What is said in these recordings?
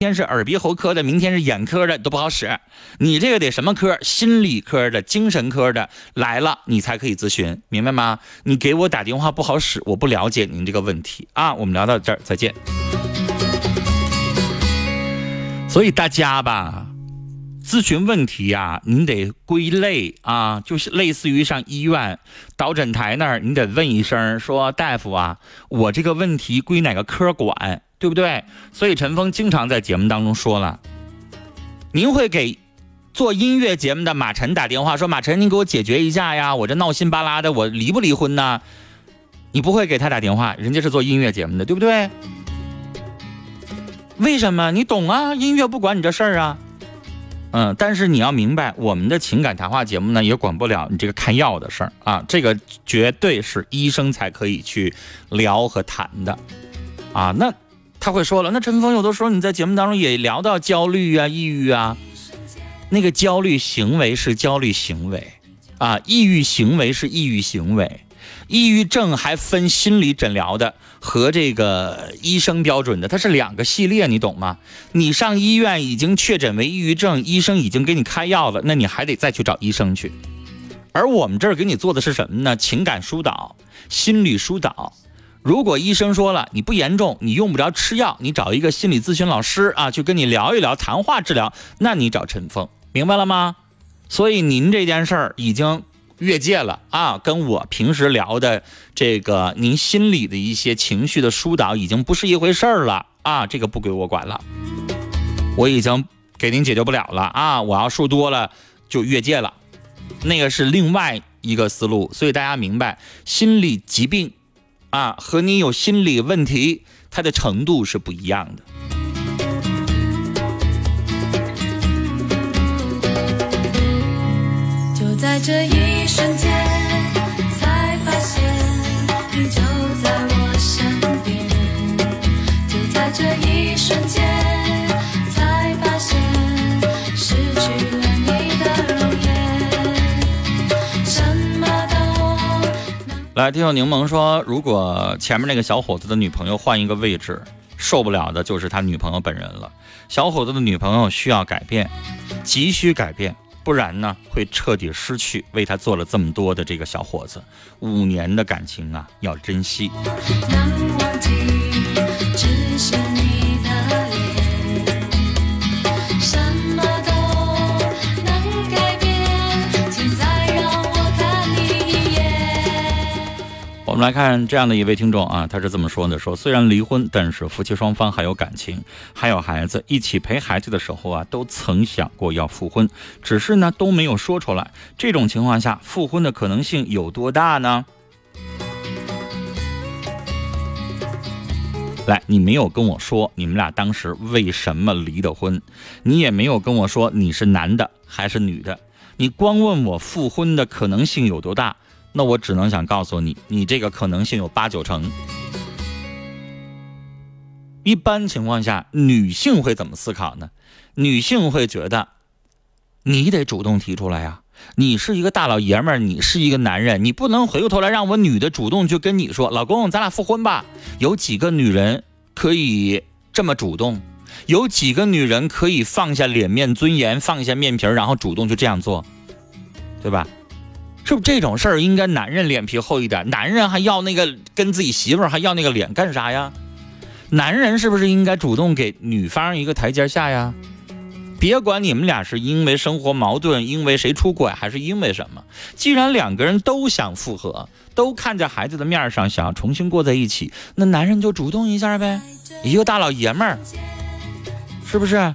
天是耳鼻喉科的，明天是眼科的，都不好使。你这个得什么科？心理科的、精神科的来了，你才可以咨询，明白吗？你给我打电话不好使，我不了解您这个问题啊。我们聊到这儿，再见。所以大家吧，咨询问题呀，您得归类啊，就是类似于上医院导诊台那儿，你得问一声，说大夫啊，我这个问题归哪个科管？对不对？所以陈峰经常在节目当中说了，您会给做音乐节目的马晨打电话说：“马晨，您给我解决一下呀，我这闹心巴拉的，我离不离婚呢？”你不会给他打电话，人家是做音乐节目的，对不对？为什么？你懂啊，音乐不管你这事儿啊。嗯，但是你要明白，我们的情感谈话节目呢，也管不了你这个看药的事儿啊，这个绝对是医生才可以去聊和谈的啊。那。他会说了，那陈峰有的时候你在节目当中也聊到焦虑啊、抑郁啊，那个焦虑行为是焦虑行为啊，抑郁行为是抑郁行为，抑郁症还分心理诊疗的和这个医生标准的，它是两个系列，你懂吗？你上医院已经确诊为抑郁症，医生已经给你开药了，那你还得再去找医生去，而我们这儿给你做的是什么呢？情感疏导、心理疏导。如果医生说了你不严重，你用不着吃药，你找一个心理咨询老师啊，去跟你聊一聊，谈话治疗，那你找陈峰，明白了吗？所以您这件事儿已经越界了啊，跟我平时聊的这个您心里的一些情绪的疏导已经不是一回事儿了啊，这个不归我管了，我已经给您解决不了了啊，我要说多了就越界了，那个是另外一个思路，所以大家明白心理疾病。啊，和你有心理问题，它的程度是不一样的。就在这一瞬间，来，听友柠檬说，如果前面那个小伙子的女朋友换一个位置，受不了的就是他女朋友本人了。小伙子的女朋友需要改变，急需改变，不然呢会彻底失去为他做了这么多的这个小伙子。五年的感情啊，要珍惜。我我们来看这样的一位听众啊，他是这么说的：说虽然离婚，但是夫妻双方还有感情，还有孩子，一起陪孩子的时候啊，都曾想过要复婚，只是呢都没有说出来。这种情况下，复婚的可能性有多大呢？来，你没有跟我说你们俩当时为什么离的婚，你也没有跟我说你是男的还是女的，你光问我复婚的可能性有多大。那我只能想告诉你，你这个可能性有八九成。一般情况下，女性会怎么思考呢？女性会觉得，你得主动提出来呀。你是一个大老爷们儿，你是一个男人，你不能回过头来让我女的主动去跟你说，老公，咱俩复婚吧。有几个女人可以这么主动？有几个女人可以放下脸面尊严，放下面皮儿，然后主动就这样做，对吧？是不是这种事儿应该男人脸皮厚一点？男人还要那个跟自己媳妇儿还要那个脸干啥呀？男人是不是应该主动给女方一个台阶下呀？别管你们俩是因为生活矛盾，因为谁出轨，还是因为什么，既然两个人都想复合，都看在孩子的面上想要重新过在一起，那男人就主动一下呗，一个大老爷们儿，是不是？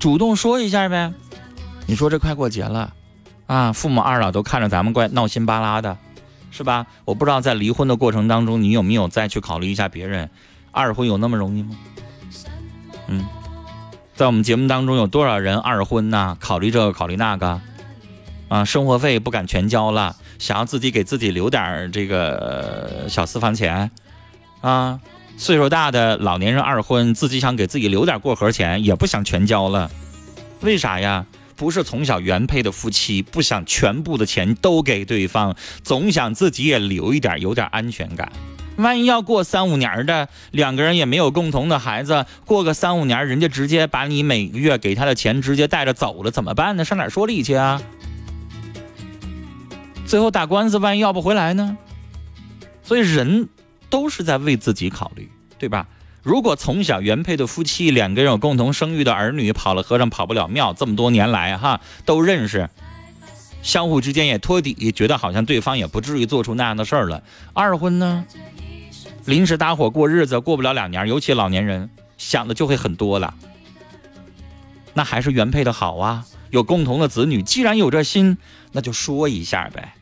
主动说一下呗。你说这快过节了。啊，父母二老都看着咱们怪闹心巴拉的，是吧？我不知道在离婚的过程当中，你有没有再去考虑一下别人？二婚有那么容易吗？嗯，在我们节目当中有多少人二婚呢？考虑这个，考虑那个，啊，生活费不敢全交了，想要自己给自己留点这个小私房钱，啊，岁数大的老年人二婚，自己想给自己留点过河钱，也不想全交了，为啥呀？不是从小原配的夫妻，不想全部的钱都给对方，总想自己也留一点，有点安全感。万一要过三五年的，两个人也没有共同的孩子，过个三五年，人家直接把你每个月给他的钱直接带着走了，怎么办呢？上哪说理去啊？最后打官司，万一要不回来呢？所以人都是在为自己考虑，对吧？如果从小原配的夫妻两个人有共同生育的儿女，跑了和尚跑不了庙，这么多年来哈都认识。相互之间也托底，觉得好像对方也不至于做出那样的事儿了。二婚呢，临时搭伙过日子，过不了两年，尤其老年人想的就会很多了。那还是原配的好啊，有共同的子女，既然有这心，那就说一下呗，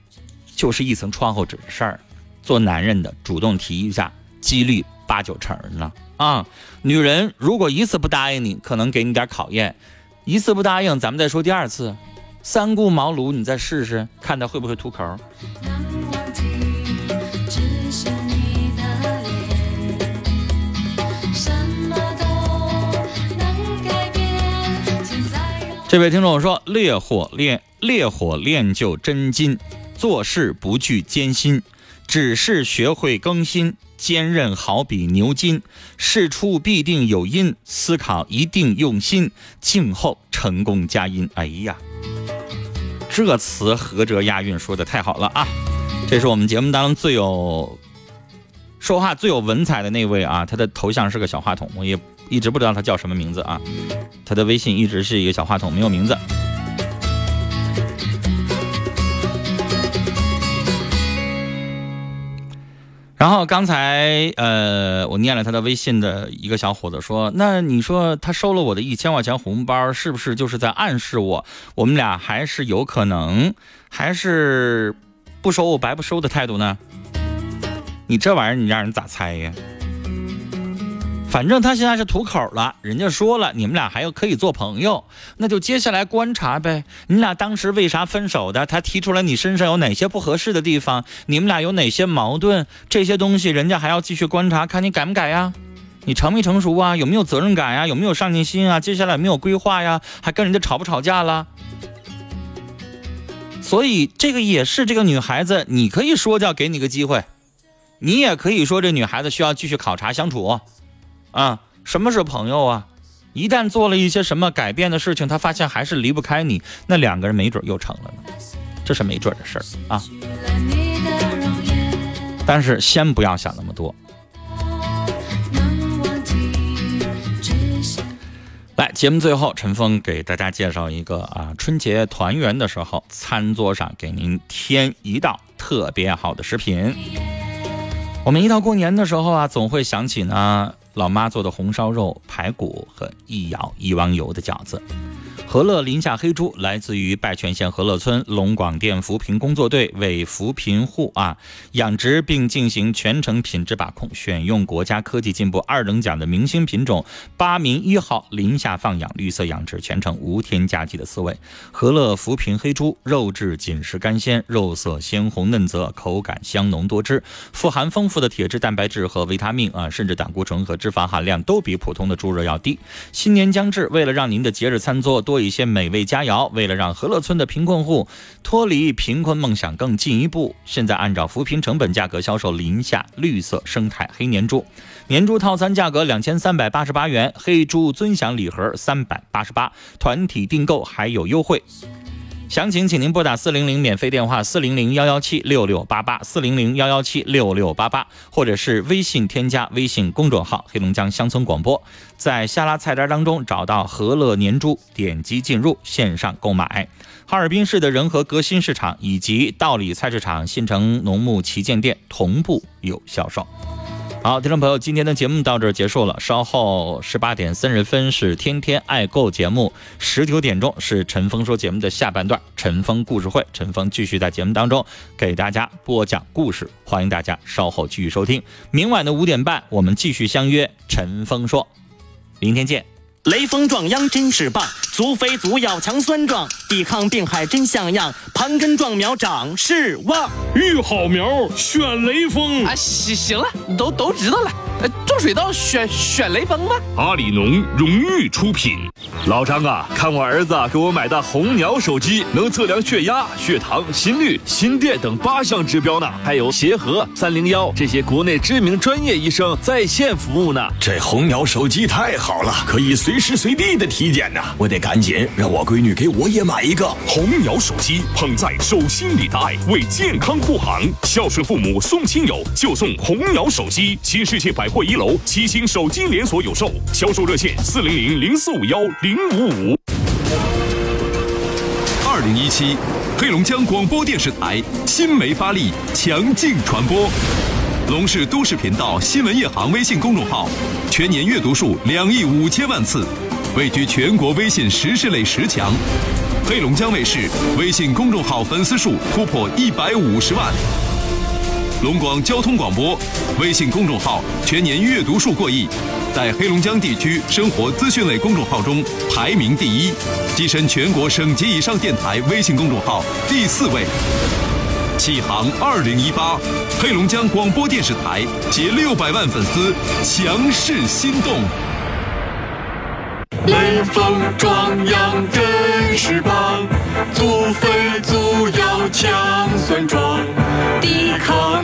就是一层窗户纸的事儿。做男人的主动提一下，几率八九成呢。啊，女人如果一次不答应你，可能给你点考验；一次不答应，咱们再说第二次。三顾茅庐，你再试试，看他会不会吐口。这位听众说：“烈火炼烈火炼就真金，做事不惧艰辛，只是学会更新。坚韧好比牛筋，事出必定有因，思考一定用心，静候成功佳音。”哎呀！这词合辙押韵，说的太好了啊！这是我们节目当中最有说话最有文采的那位啊，他的头像是个小话筒，我也一直不知道他叫什么名字啊，他的微信一直是一个小话筒，没有名字。然后刚才呃，我念了他的微信的一个小伙子说：“那你说他收了我的一千块钱红包，是不是就是在暗示我，我们俩还是有可能，还是不收我白不收的态度呢？你这玩意儿，你让人咋猜呀？”反正他现在是吐口了，人家说了，你们俩还要可以做朋友，那就接下来观察呗。你俩当时为啥分手的？他提出来你身上有哪些不合适的地方？你们俩有哪些矛盾？这些东西人家还要继续观察，看你改不改呀？你成没成熟啊？有没有责任感呀？有没有上进心啊？接下来有没有规划呀？还跟人家吵不吵架了？所以这个也是这个女孩子，你可以说叫给你个机会，你也可以说这女孩子需要继续考察相处。啊，什么是朋友啊？一旦做了一些什么改变的事情，他发现还是离不开你，那两个人没准又成了呢，这是没准的事儿啊。但是先不要想那么多。来，节目最后，陈峰给大家介绍一个啊，春节团圆的时候，餐桌上给您添一道特别好的食品。我们一到过年的时候啊，总会想起呢。老妈做的红烧肉、排骨和一舀一汪油的饺子。和乐林下黑猪来自于拜泉县和乐村龙广电扶贫工作队，为扶贫户啊养殖并进行全程品质把控，选用国家科技进步二等奖的明星品种八名一号林下放养绿色养殖，全程无添加剂的饲喂。和乐扶贫黑猪肉质紧实干鲜，肉色鲜红嫩泽，口感香浓多汁，富含丰富的铁质、蛋白质和维他命啊，甚至胆固醇和脂肪含量都比普通的猪肉要低。新年将至，为了让您的节日餐桌多。一一些美味佳肴，为了让和乐村的贫困户脱离贫困梦想更进一步，现在按照扶贫成本价格销售林下绿色生态黑年猪，年猪套餐价格两千三百八十八元，黑猪尊享礼盒三百八十八，团体订购还有优惠。详情，请您拨打四零零免费电话四零零幺幺七六六八八四零零幺幺七六六八八，或者是微信添加微信公众号“黑龙江乡村广播”，在下拉菜单当中找到和乐年猪，点击进入线上购买。哈尔滨市的仁和革新市场以及道里菜市场、新城农牧旗舰店同步有销售。好，听众朋友，今天的节目到这儿结束了。稍后十八点三十分是《天天爱购》节目，十九点钟是陈峰说节目的下半段，陈峰故事会，陈峰继续在节目当中给大家播讲故事，欢迎大家稍后继续收听。明晚的五点半，我们继续相约陈峰说，明天见。雷锋壮秧真是棒，足肥足要强酸壮，抵抗病害真像样，盘根壮苗长势旺。育好苗选雷锋。啊，行行了，都都知道了。呃，种水稻选选雷锋吧？阿里农荣誉出品。老张啊，看我儿子给我买的红鸟手机，能测量血压、血糖、心率、心电等八项指标呢，还有协和、三零幺这些国内知名专业医生在线服务呢。这红鸟手机太好了，可以随随时随地的体检呢。我得赶紧让我闺女给我也买一个红鸟手机，捧在手心里的爱，为健康护航。孝顺父母送亲友就送红鸟手机，新世界百货一楼七星手机连锁有售，销售热线四零零零四五幺零五五。二零一七，黑龙江广播电视台新媒发力，强劲传播。龙氏都市频道新闻夜航微信公众号全年阅读数两亿五千万次，位居全国微信时事类十强。黑龙江卫视微信公众号粉丝数突破一百五十万。龙广交通广播微信公众号全年阅读数过亿，在黑龙江地区生活资讯类公众号中排名第一，跻身全国省级以上电台微信公众号第四位。启航二零一八，黑龙江广播电视台携六百万粉丝强势心动。雷锋壮阳真是棒，足肥足要强酸壮，抵抗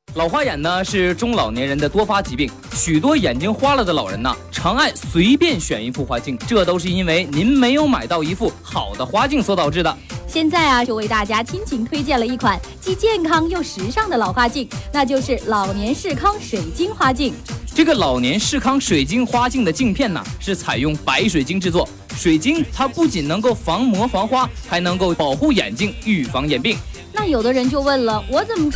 老花眼呢是中老年人的多发疾病，许多眼睛花了的老人呢，常爱随便选一副花镜，这都是因为您没有买到一副好的花镜所导致的。现在啊，就为大家亲情推荐了一款既健康又时尚的老花镜，那就是老年视康水晶花镜。这个老年视康水晶花镜的镜片呢，是采用白水晶制作，水晶它不仅能够防磨防花，还能够保护眼睛，预防眼病。那有的人就问了，我怎么？